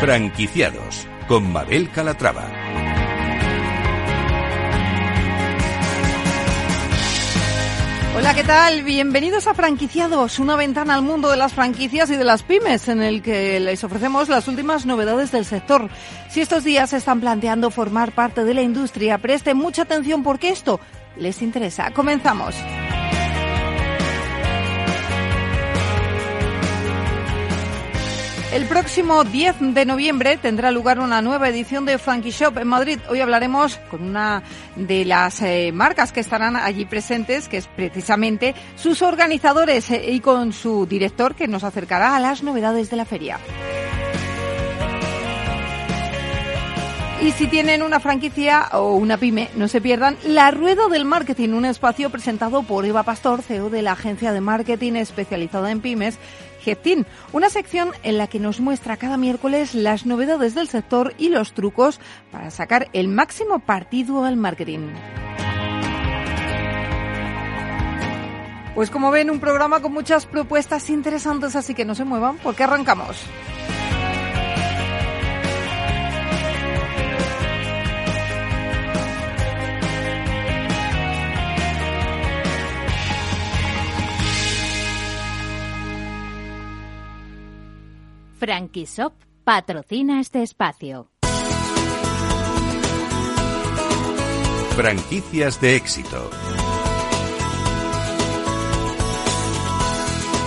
Franquiciados con Mabel Calatrava. Hola, ¿qué tal? Bienvenidos a Franquiciados, una ventana al mundo de las franquicias y de las pymes, en el que les ofrecemos las últimas novedades del sector. Si estos días se están planteando formar parte de la industria, presten mucha atención porque esto les interesa. Comenzamos. El próximo 10 de noviembre tendrá lugar una nueva edición de Frankie Shop en Madrid. Hoy hablaremos con una de las eh, marcas que estarán allí presentes, que es precisamente sus organizadores eh, y con su director que nos acercará a las novedades de la feria. Y si tienen una franquicia o una pyme, no se pierdan La Rueda del Marketing, un espacio presentado por Eva Pastor, CEO de la agencia de marketing especializada en pymes, Getin, una sección en la que nos muestra cada miércoles las novedades del sector y los trucos para sacar el máximo partido al marketing. Pues como ven, un programa con muchas propuestas interesantes, así que no se muevan porque arrancamos. Franquishop patrocina este espacio. Franquicias de éxito.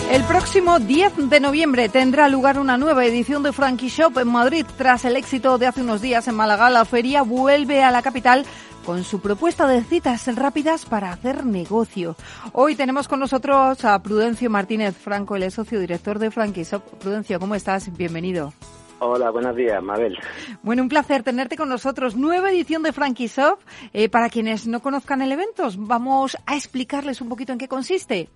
El próximo 10 de noviembre tendrá lugar una nueva edición de Frankie Shop en Madrid. Tras el éxito de hace unos días en Málaga, la feria vuelve a la capital con su propuesta de citas rápidas para hacer negocio. Hoy tenemos con nosotros a Prudencio Martínez Franco, el socio director de Shop. Prudencio, ¿cómo estás? Bienvenido. Hola, buenos días, Mabel. Bueno, un placer tenerte con nosotros. Nueva edición de Franquishop. Eh, para quienes no conozcan el evento, vamos a explicarles un poquito en qué consiste.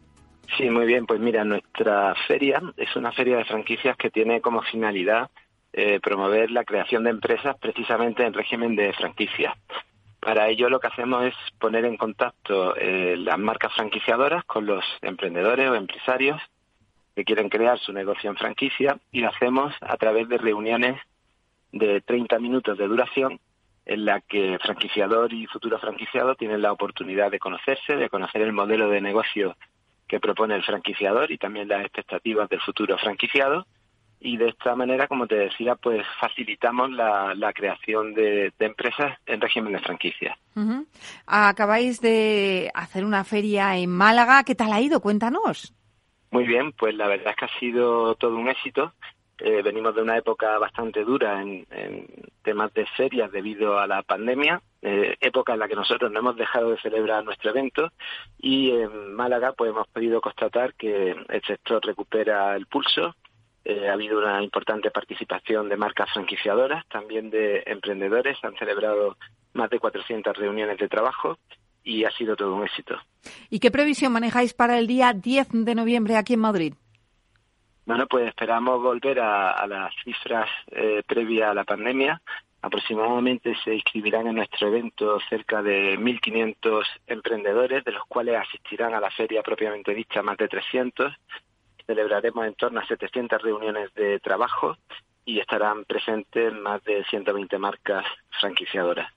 Sí, muy bien. Pues mira, nuestra feria es una feria de franquicias que tiene como finalidad eh, promover la creación de empresas precisamente en régimen de franquicia. Para ello lo que hacemos es poner en contacto eh, las marcas franquiciadoras con los emprendedores o empresarios que quieren crear su negocio en franquicia y lo hacemos a través de reuniones de 30 minutos de duración en la que franquiciador y futuro franquiciado tienen la oportunidad de conocerse, de conocer el modelo de negocio que propone el franquiciador y también las expectativas del futuro franquiciado y de esta manera, como te decía, pues facilitamos la, creación de, empresas en régimen de franquicia. Acabáis de hacer una feria en Málaga. ¿Qué tal ha ido? Cuéntanos. Muy bien, pues la verdad es que ha sido todo un éxito. Eh, venimos de una época bastante dura en, temas de ferias debido a la pandemia, eh, época en la que nosotros no hemos dejado de celebrar nuestro evento y en Málaga pues hemos podido constatar que el sector recupera el pulso, eh, ha habido una importante participación de marcas franquiciadoras, también de emprendedores. Han celebrado más de 400 reuniones de trabajo y ha sido todo un éxito. ¿Y qué previsión manejáis para el día 10 de noviembre aquí en Madrid? Bueno, pues esperamos volver a, las cifras eh, previas a la pandemia. Aproximadamente se inscribirán en nuestro evento cerca de 1.500 emprendedores, de los cuales asistirán a la feria propiamente dicha más de 300 celebraremos en torno a 700 reuniones de trabajo y estarán presentes más de 120 marcas franquiciadoras.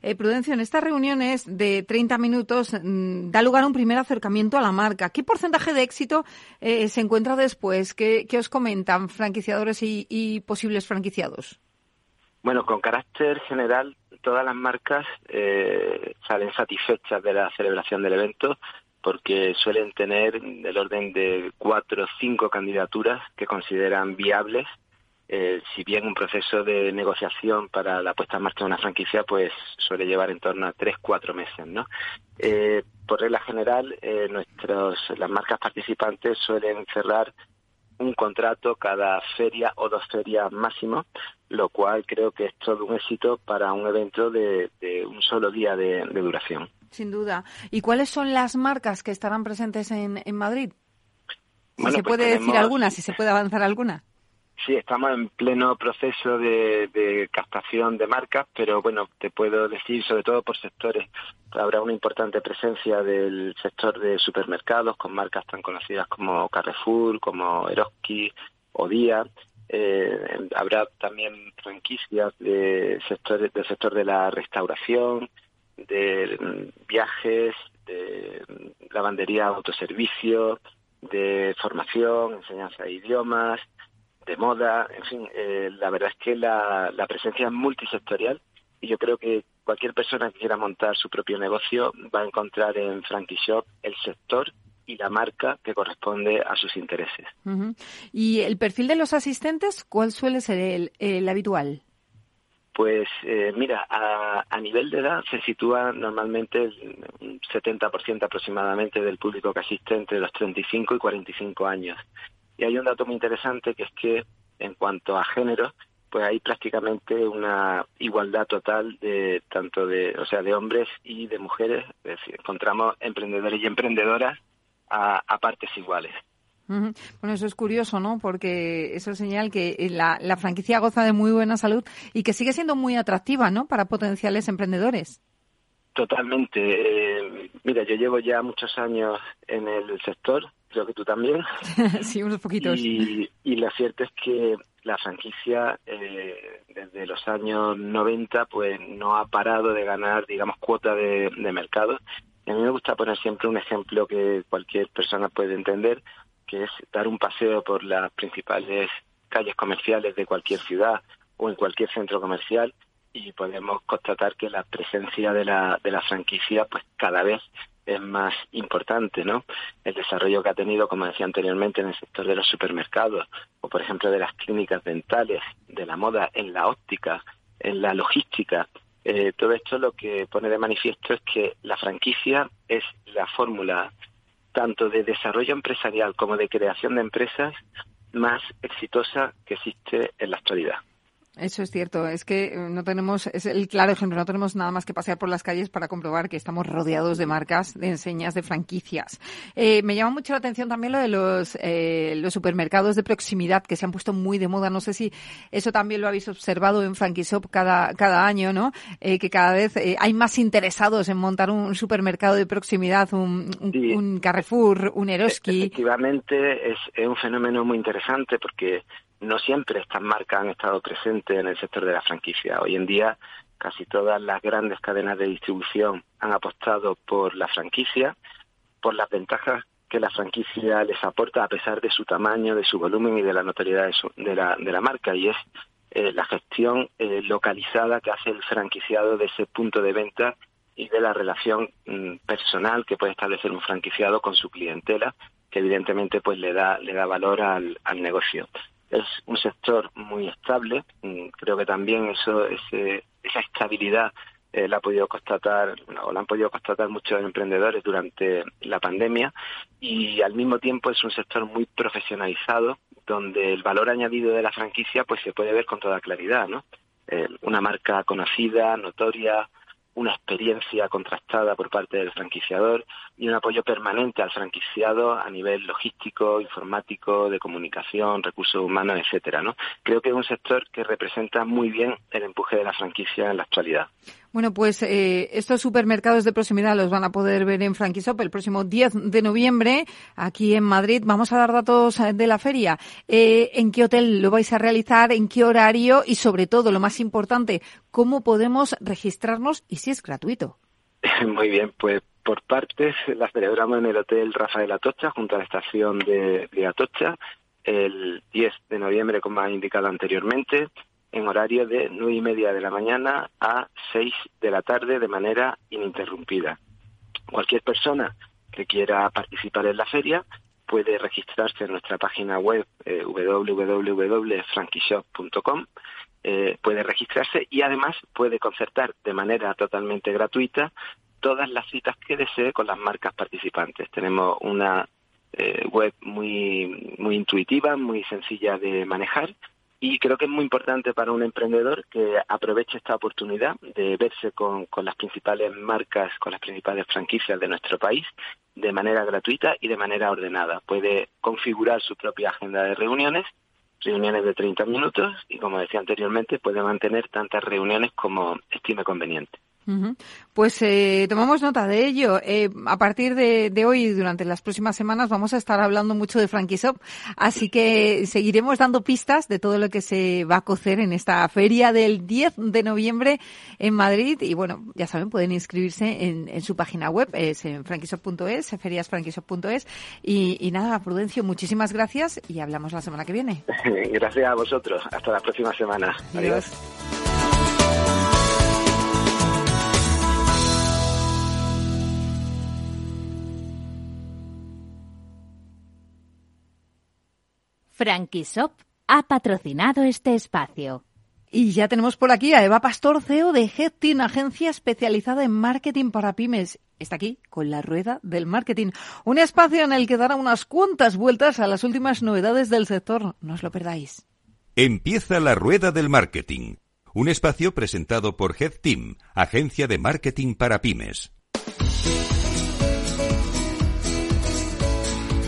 Eh, Prudencio, en estas reuniones de 30 minutos mm, da lugar a un primer acercamiento a la marca. ¿Qué porcentaje de éxito eh, se encuentra después? ¿Qué, os comentan franquiciadores y, posibles franquiciados? Bueno, con carácter general, todas las marcas eh, salen satisfechas de la celebración del evento porque suelen tener del orden de cuatro o cinco candidaturas que consideran viables. Eh, si bien un proceso de negociación para la puesta en marcha de una franquicia pues suele llevar en torno a tres cuatro meses no eh, por regla general eh, nuestros las marcas participantes suelen cerrar un contrato cada feria o dos ferias máximo, lo cual creo que es todo un éxito para un evento de, un solo día de, duración. Sin duda. ¿Y cuáles son las marcas que estarán presentes en, en Madrid? Si se pues puede decir alguna, si se puede avanzar alguna. Sí, estamos en pleno proceso de, captación de marcas, pero bueno, te puedo decir, sobre todo por sectores, habrá una importante presencia del sector de supermercados con marcas tan conocidas como Carrefour, como Eroski o Día. Eh, habrá también franquicias de sector, del sector de la restauración, de viajes, de lavandería, autoservicio, de formación, enseñanza de idiomas, de moda, en fin, eh, la verdad es que la, la presencia es multisectorial y yo creo que cualquier persona que quiera montar su propio negocio va a encontrar en Frankie Shop el sector y la marca que corresponde a sus intereses. ¿Y el perfil de los asistentes, cuál suele ser el, habitual? Pues eh, mira, a, a, nivel de edad se sitúa normalmente un 70% aproximadamente del público que asiste entre los 35 y 45 años. Y hay un dato muy interesante que es que en cuanto a género, pues hay prácticamente una igualdad total de tanto de, o sea, de hombres y de mujeres. Es decir, encontramos emprendedores y emprendedoras a, partes iguales. Bueno, eso es curioso, ¿no? Porque eso es señal que la, la, franquicia goza de muy buena salud y que sigue siendo muy atractiva, ¿no? Para potenciales emprendedores. Totalmente. Eh, mira, yo llevo ya muchos años en el sector, creo que tú también. sí, unos poquitos. Y, y lo cierto es que la franquicia eh, desde los años 90 pues no ha parado de ganar, digamos, cuota de, de mercado a mí me gusta poner siempre un ejemplo que cualquier persona puede entender, que es dar un paseo por las principales calles comerciales de cualquier ciudad o en cualquier centro comercial y podemos constatar que la presencia de la, de la franquicia pues cada vez es más importante, ¿no? El desarrollo que ha tenido, como decía anteriormente, en el sector de los supermercados o, por ejemplo, de las clínicas dentales, de la moda, en la óptica, en la logística, eh, todo esto lo que pone de manifiesto es que la franquicia es la fórmula tanto de desarrollo empresarial como de creación de empresas más exitosa que existe en la actualidad. Eso es cierto, es que eh, no tenemos, es el claro ejemplo, no tenemos nada más que pasear por las calles para comprobar que estamos rodeados de marcas, de enseñas, de franquicias. Eh, me llama mucho la atención también lo de los, eh, los supermercados de proximidad que se han puesto muy de moda. No sé si eso también lo habéis observado en Franquishop cada, cada año, ¿no? que cada vez hay más interesados en montar un supermercado de proximidad, un, un, Carrefour, un Eroski. Efectivamente, es un fenómeno muy interesante porque no siempre estas marcas han estado presentes en el sector de la franquicia. Hoy en día casi todas las grandes cadenas de distribución han apostado por la franquicia, por las ventajas que la franquicia les aporta a pesar de su tamaño, de su volumen y de la notoriedad de, la, de la, marca y es eh, la gestión eh, localizada que hace el franquiciado de ese punto de venta y de la relación mm, personal que puede establecer un franquiciado con su clientela que evidentemente pues le da le da valor al, al negocio es un sector muy estable. Mm, creo que también eso, esa estabilidad eh, la ha podido constatar, o la han podido constatar muchos emprendedores durante la pandemia y al mismo tiempo es un sector muy profesionalizado donde el valor añadido de la franquicia pues se puede ver con toda claridad, ¿no? Eh, una marca conocida, notoria, una experiencia contrastada por parte del franquiciador y un apoyo permanente al franquiciado a nivel logístico, informático, de comunicación, recursos humanos, etcétera, ¿no? Creo que es un sector que representa muy bien el empuje de la franquicia en la actualidad. Bueno, pues eh, estos supermercados de proximidad los van a poder ver en Franquisop el próximo 10 de noviembre aquí en Madrid. Vamos a dar datos eh, de la feria. Eh, ¿En qué hotel lo vais a realizar? ¿En qué horario? Y sobre todo, lo más importante, ¿cómo podemos registrarnos y si es gratuito? Muy bien, pues por partes la celebramos en el Hotel Rafael Atocha, junto a la estación de, de Atocha, el 10 de noviembre, como ha indicado anteriormente en horario de nueve y media de la mañana a seis de la tarde de manera ininterrumpida. Cualquier persona que quiera participar en la feria puede registrarse en nuestra página web eh, www.frankishop.com, eh, puede registrarse y además puede concertar de manera totalmente gratuita todas las citas que desee con las marcas participantes. Tenemos una eh, web muy, muy intuitiva, muy sencilla de manejar y creo que es muy importante para un emprendedor que aproveche esta oportunidad de verse con, las principales marcas, con las principales franquicias de nuestro país de manera gratuita y de manera ordenada. Puede configurar su propia agenda de reuniones, reuniones de 30 minutos y, como decía anteriormente, puede mantener tantas reuniones como estime conveniente. Pues eh, tomamos nota de ello. Eh, a partir de, hoy y durante las próximas semanas vamos a estar hablando mucho de Frankishop, así que seguiremos dando pistas de todo lo que se va a cocer en esta feria del 10 de noviembre en Madrid. Y bueno, ya saben, pueden inscribirse en, su página web, es en frankishop.es, feriasfrankishop.es. Y, y nada, Prudencio, muchísimas gracias y hablamos la semana que viene. Gracias a vosotros. Hasta la próxima semana. Adiós. Frankishop ha patrocinado este espacio. Y ya tenemos por aquí a Eva Pastor, CEO de Headteam, agencia especializada en marketing para pymes. Está aquí con la rueda del marketing, un espacio en el que dará unas cuantas vueltas a las últimas novedades del sector. No os lo perdáis. Empieza la rueda del marketing, un espacio presentado por Headteam, agencia de marketing para pymes.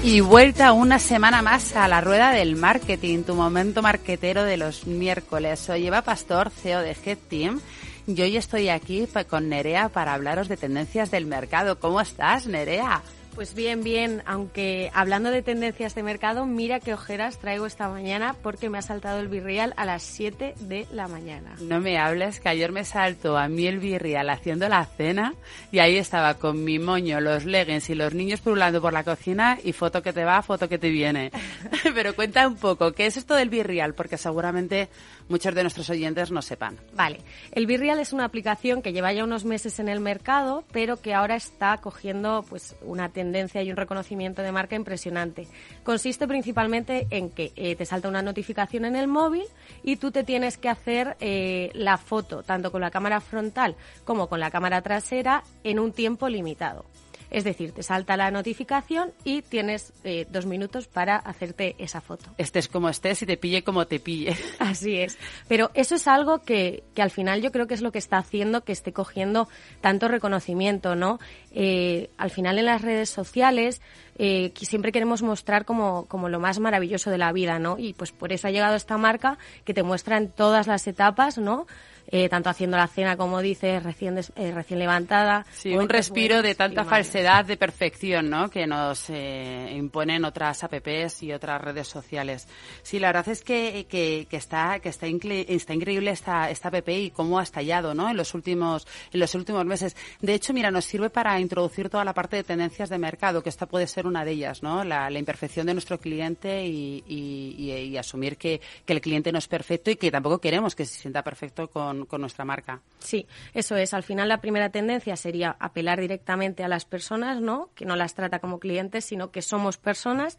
Y vuelta una semana más a la rueda del marketing, tu momento marketero de los miércoles. Soy Eva Pastor, CEO de Head Team. Y hoy estoy aquí con Nerea para hablaros de tendencias del mercado. ¿Cómo estás, Nerea? Pues bien, bien, aunque hablando de tendencias de mercado, mira qué ojeras traigo esta mañana porque me ha saltado el birrial a las 7 de la mañana. No me hables, que ayer me saltó a mí el birrial haciendo la cena y ahí estaba con mi moño, los leggings y los niños pululando por la cocina y foto que te va, foto que te viene. Pero cuenta un poco, ¿qué es esto del birrial? Porque seguramente muchos de nuestros oyentes no sepan. Vale, el Virreal es una aplicación que lleva ya unos meses en el mercado, pero que ahora está cogiendo pues una tendencia y un reconocimiento de marca impresionante. Consiste principalmente en que eh, te salta una notificación en el móvil y tú te tienes que hacer eh, la foto tanto con la cámara frontal como con la cámara trasera en un tiempo limitado. Es decir, te salta la notificación y tienes eh, dos minutos para hacerte esa foto. Estés como estés y te pille como te pille. Así es. Pero eso es algo que, que al final yo creo que es lo que está haciendo que esté cogiendo tanto reconocimiento, ¿no? Eh, al final en las redes sociales eh, siempre queremos mostrar como, como lo más maravilloso de la vida, ¿no? Y pues por eso ha llegado esta marca que te muestra en todas las etapas, ¿no? Eh, tanto haciendo la cena, como dices, recién, eh, recién levantada. Sí, un respiro de tanta falsedad, de perfección, ¿no? Que nos eh, imponen otras apps y otras redes sociales. Sí, la verdad es que, que, que está, que está, está increíble esta, esta app y cómo ha estallado, ¿no? En los últimos, en los últimos meses. De hecho, mira, nos sirve para introducir toda la parte de tendencias de mercado, que esta puede ser una de ellas, ¿no? La, la imperfección de nuestro cliente y, y, y, asumir que, que el cliente no es perfecto y que tampoco queremos que se sienta perfecto con con, nuestra marca. Sí, eso es. Al final la primera tendencia sería apelar directamente a las personas, ¿no? Que no las trata como clientes, sino que somos personas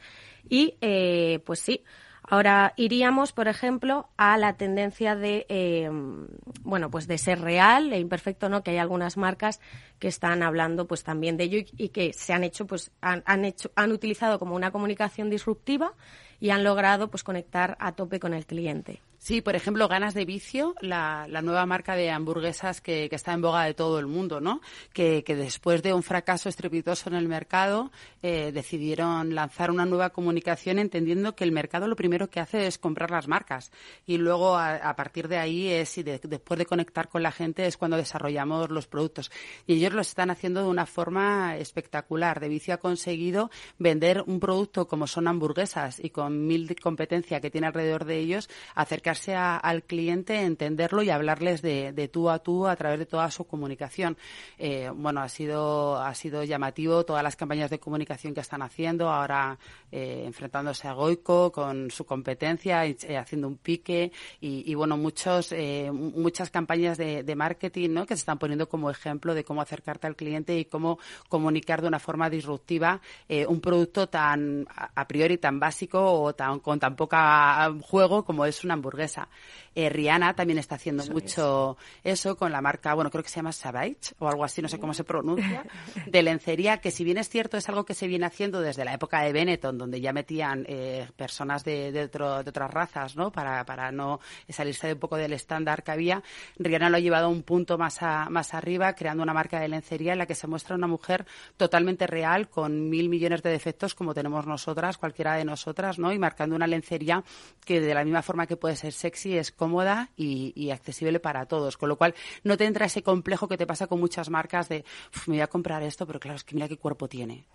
y, eh, pues sí, Ahora iríamos, por ejemplo, a la tendencia de, eh, bueno, pues de ser real e imperfecto, ¿no? Que hay algunas marcas que están hablando, pues también de ello y, que se han hecho, pues han, han, hecho, han utilizado como una comunicación disruptiva y han logrado, pues conectar a tope con el cliente. Sí, por ejemplo, Ganas de Vicio, la, nueva marca de hamburguesas que, está en boga de todo el mundo, ¿no? Que, después de un fracaso estrepitoso en el mercado, eh, decidieron lanzar una nueva comunicación entendiendo que el mercado lo primero que hace es comprar las marcas. Y luego, a, partir de ahí, es y después de conectar con la gente, es cuando desarrollamos los productos. Y ellos lo están haciendo de una forma espectacular. De Vicio ha conseguido vender un producto como son hamburguesas y con mil de competencia que tiene alrededor de ellos, acerca al cliente, entenderlo y hablarles de, tú a tú a través de toda su comunicación. Eh, bueno, ha sido, ha sido llamativo todas las campañas de comunicación que están haciendo, ahora eh, enfrentándose a Goico con su competencia, y, eh, haciendo un pique y, bueno, muchos, muchas campañas de, marketing ¿no? que se están poniendo como ejemplo de cómo acercarte al cliente y cómo comunicar de una forma disruptiva un producto tan a priori tan básico o tan, con tan poca juego como es una hamburguesa eh, Rihanna también está haciendo mucho eso con la marca, bueno, creo que se llama Savage o algo así, no sé cómo se pronuncia, de lencería, que si bien es cierto es algo que se viene haciendo desde la época de Benetton, donde ya metían eh, personas de, de, otras razas, ¿no? Para, para no salirse de un poco del estándar que había, Rihanna lo ha llevado a un punto más, más arriba, creando una marca de lencería en la que se muestra una mujer totalmente real, con mil millones de defectos como tenemos nosotras, cualquiera de nosotras, ¿no? Y marcando una lencería que de la misma forma que puede ser es sexy, es cómoda y, accesible para todos. Con lo cual, no te entra ese complejo que te pasa con muchas marcas de, me voy a comprar esto, pero claro, es que mira qué cuerpo tiene.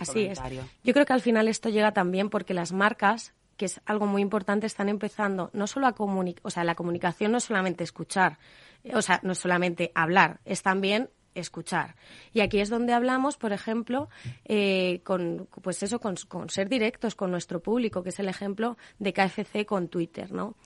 Así es. Yo creo que al final esto llega también porque las marcas que es algo muy importante, están empezando no solo a comunicar, o sea, la comunicación no es solamente escuchar, o sea, no es solamente hablar, es también escuchar. Y aquí es donde hablamos, por ejemplo, eh, con, pues eso, con, ser directos con nuestro público, que es el ejemplo de KFC con Twitter, ¿no?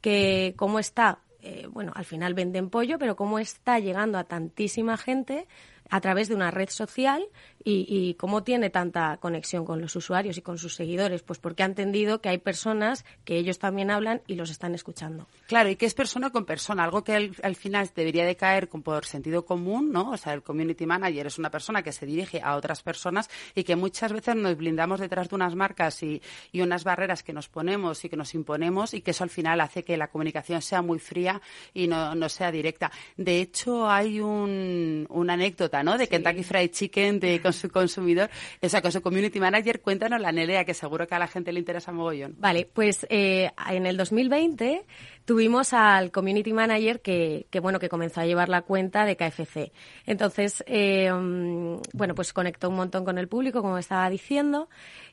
Que cómo está, eh, bueno, al final venden pollo, pero cómo está llegando a tantísima gente a través de una red social y, cómo tiene tanta conexión con los usuarios y con sus seguidores, pues porque ha entendido que hay personas que ellos también hablan y los están escuchando. Claro, y que es persona con persona, algo que al, final debería de caer con, por sentido común, ¿no? O sea, el community manager es una persona que se dirige a otras personas y que muchas veces nos blindamos detrás de unas marcas y, unas barreras que nos ponemos y que nos imponemos y que eso al final hace que la comunicación sea muy fría y no, no sea directa. De hecho, hay un, una anécdota, ¿no? De Kentucky Fried Chicken, de consumidor, o sea, con su community manager. Cuéntanos la Nerea, que seguro que a la gente le interesa mogollón. Vale, pues eh, en el 2020 tuvimos al community manager que, que, bueno, que comenzó a llevar la cuenta de KFC. Entonces, eh, mm, bueno, pues conectó un montón con el público, como estaba diciendo,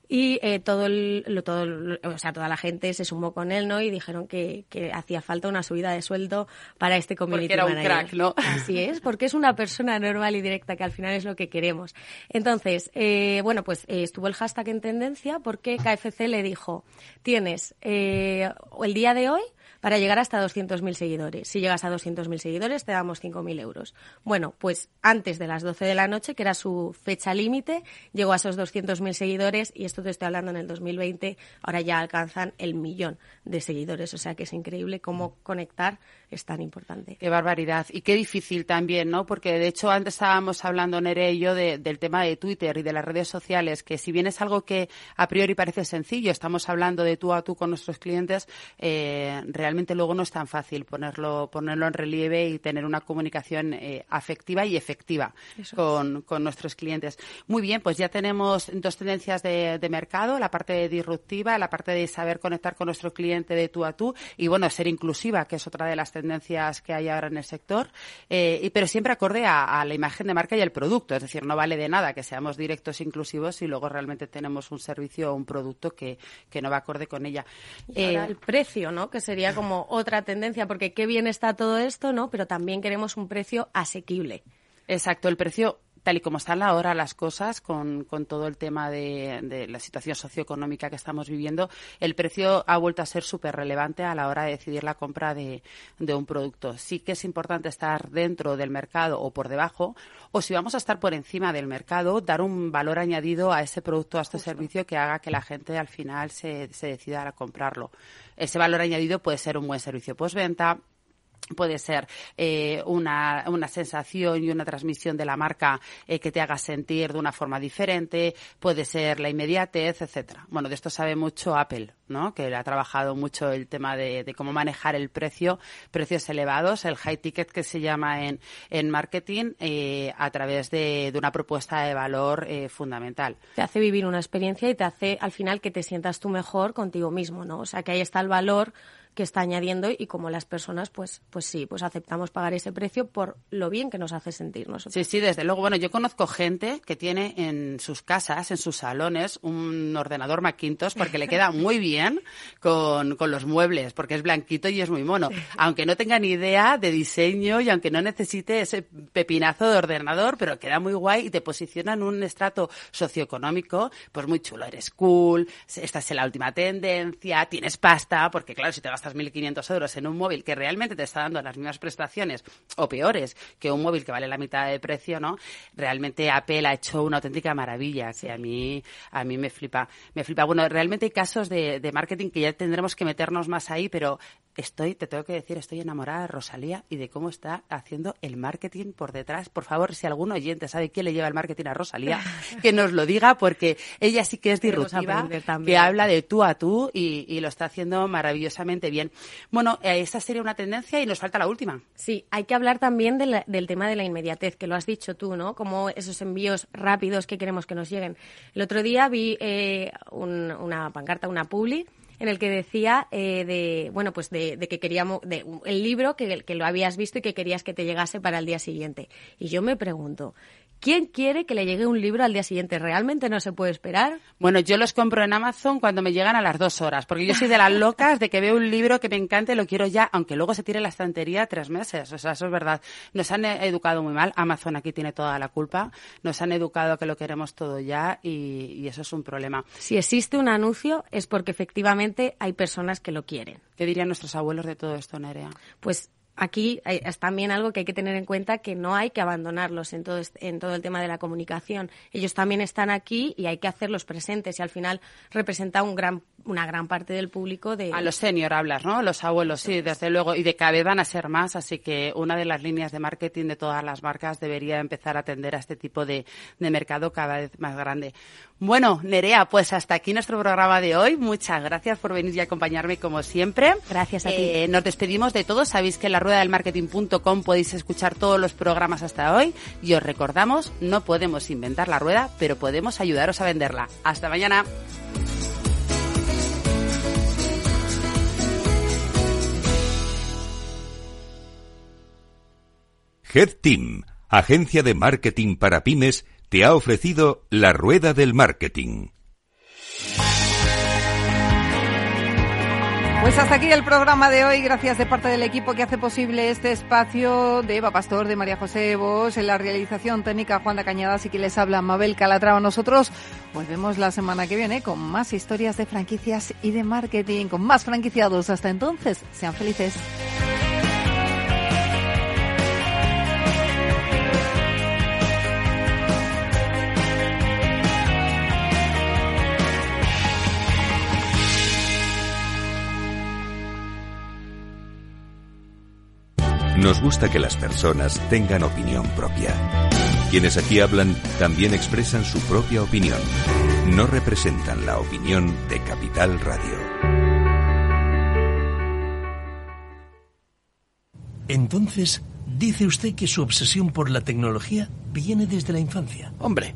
y eh, todo, el, todo o sea, toda la gente se sumó con él, ¿no? Y dijeron que, que hacía falta una subida de sueldo para este community porque era un crack, ¿no? Así es, porque es una persona normal y directa que al final es lo que queremos. Entonces, eh, bueno, pues eh, estuvo el hashtag en tendencia porque KFC le dijo, tienes eh, el día de hoy para llegar hasta 200.000 seguidores. Si llegas a 200.000 seguidores, te damos 5.000 euros. Bueno, pues antes de las 12 de la noche, que era su fecha límite, llegó a esos 200.000 seguidores y esto te estoy hablando en el 2020, ahora ya alcanzan el millón de seguidores. O sea que es increíble cómo conectar es tan importante. Qué barbaridad. Y qué difícil también, ¿no? Porque de hecho antes estábamos hablando, Nere y yo, del tema de Twitter y de las redes sociales, que si bien es algo que a priori parece sencillo, estamos hablando de tú a tú con nuestros clientes, eh, realmente luego no es tan fácil ponerlo, ponerlo en relieve y tener una comunicación eh, afectiva y efectiva con, nuestros clientes. Muy bien, pues ya tenemos dos tendencias de, mercado, la parte disruptiva, la parte de saber conectar con nuestro cliente de tú a tú y, bueno, ser inclusiva, que es otra de las tendencias que hay ahora en el sector, eh, y, pero siempre acorde a, la imagen de marca y el producto. Es decir, no vale de nada que seamos directos e inclusivos si luego realmente tenemos un servicio o un producto que, que no va acorde con ella. Eh, el precio, ¿no? Que sería como otra tendencia, porque qué bien está todo esto, ¿no? Pero también queremos un precio asequible. Exacto, el precio tal y como están ahora las cosas, con, con todo el tema de, la situación socioeconómica que estamos viviendo, el precio ha vuelto a ser súper relevante a la hora de decidir la compra de, de, un producto. Sí que es importante estar dentro del mercado o por debajo, o si vamos a estar por encima del mercado, dar un valor añadido a ese producto, a este servicio que haga que la gente al final se, se decida a comprarlo. Ese valor añadido puede ser un buen servicio postventa, puede ser eh, una, una, sensación y una transmisión de la marca eh, que te haga sentir de una forma diferente, puede ser la inmediatez, etcétera. Bueno, de esto sabe mucho Apple, ¿no? Que ha trabajado mucho el tema de, cómo manejar el precio, precios elevados, el high ticket que se llama en, en marketing, eh, a través de, de, una propuesta de valor fundamental. Te hace vivir una experiencia y te hace al final que te sientas tú mejor contigo mismo, ¿no? O sea, que ahí está el valor que está añadiendo y como las personas, pues, pues sí, pues aceptamos pagar ese precio por lo bien que nos hace sentir nosotros. Sí, sí, desde luego. Bueno, yo conozco gente que tiene en sus casas, en sus salones, un ordenador Macintosh porque le queda muy bien con, con los muebles, porque es blanquito y es muy mono. Aunque no tenga ni idea de diseño y aunque no necesite ese pepinazo de ordenador, pero queda muy guay y te posiciona en un estrato socioeconómico, pues muy chulo. Eres cool, estás es la última tendencia, tienes pasta, porque claro, si te vas 1.500 euros en un móvil que realmente te está dando las mismas prestaciones o peores que un móvil que vale la mitad de precio, ¿no? Realmente Apple ha hecho una auténtica maravilla que a mí, a mí me flipa. Me flipa. Bueno, realmente hay casos de, de marketing que ya tendremos que meternos más ahí, pero estoy, te tengo que decir, estoy enamorada de Rosalía y de cómo está haciendo el marketing por detrás. Por favor, si algún oyente sabe quién le lleva el marketing a Rosalía, que nos lo diga, porque ella sí que es disruptiva, que habla de tú a tú y, y, lo está haciendo maravillosamente bien. Bueno, eh, esa sería una tendencia y nos falta la última. Sí, hay que hablar también del tema de la inmediatez, que lo has dicho tú, ¿no? Como esos envíos rápidos que queremos que nos lleguen. El otro día vi eh, una pancarta, una publi, en el que decía eh, de, bueno, pues de, que queríamos, de, el libro que, que lo habías visto y que querías que te llegase para el día siguiente. Y yo me pregunto, ¿Quién quiere que le llegue un libro al día siguiente? ¿Realmente no se puede esperar? Bueno, yo los compro en Amazon cuando me llegan a las dos horas, porque yo soy de las locas de que veo un libro que me encanta y lo quiero ya, aunque luego se tire la estantería tres meses. O sea, eso es verdad. Nos han educado muy mal. Amazon aquí tiene toda la culpa. Nos han educado a que lo queremos todo ya y, y eso es un problema. Si existe un anuncio es porque efectivamente hay personas que lo quieren. ¿Qué dirían nuestros abuelos de todo esto, Nerea? Pues aquí es también algo que hay que tener en cuenta que no hay que abandonarlos en todo, en todo el tema de la comunicación. Ellos también están aquí y hay que hacerlos presentes y al final representa un gran, una gran parte del público de... A los senior hablas, ¿no? Los abuelos, sí, desde luego. Y de cada vez van a ser más, así que una de las líneas de marketing de todas las marcas debería empezar a atender a este tipo de, de mercado cada vez más grande. Bueno, Nerea, pues hasta aquí nuestro programa de hoy. Muchas gracias por venir y acompañarme como siempre. Gracias a ti. Eh, nos despedimos de todos. Sabéis que la rueda del marketing.com podéis escuchar todos los programas hasta hoy. Y os recordamos, no podemos inventar la rueda, pero podemos ayudaros a venderla. Hasta mañana. Head Team, agencia de marketing para pymes te ha ofrecido la rueda del marketing. Pues hasta aquí el programa de hoy. Gracias de parte del equipo que hace posible este espacio de Eva Pastor, de María José Vos, en la realización técnica Juan de Cañadas y que les habla Mabel Calatrava. Nosotros volvemos la semana que viene con más historias de franquicias y de marketing, con más franquiciados. Hasta entonces, sean felices. Nos gusta que las personas tengan opinión propia. Quienes aquí hablan también expresan su propia opinión. No representan la opinión de Capital Radio. Entonces, dice usted que su obsesión por la tecnología viene desde la infancia. Hombre,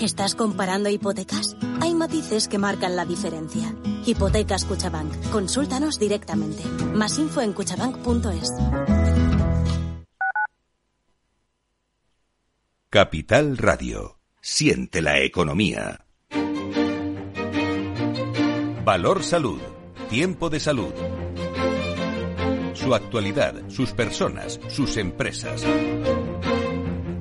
¿Estás comparando hipotecas? Hay matices que marcan la diferencia. Hipotecas Cuchabank. Consúltanos directamente. Más info en cuchabank.es. Capital Radio. Siente la economía. Valor Salud. Tiempo de salud. Su actualidad, sus personas, sus empresas.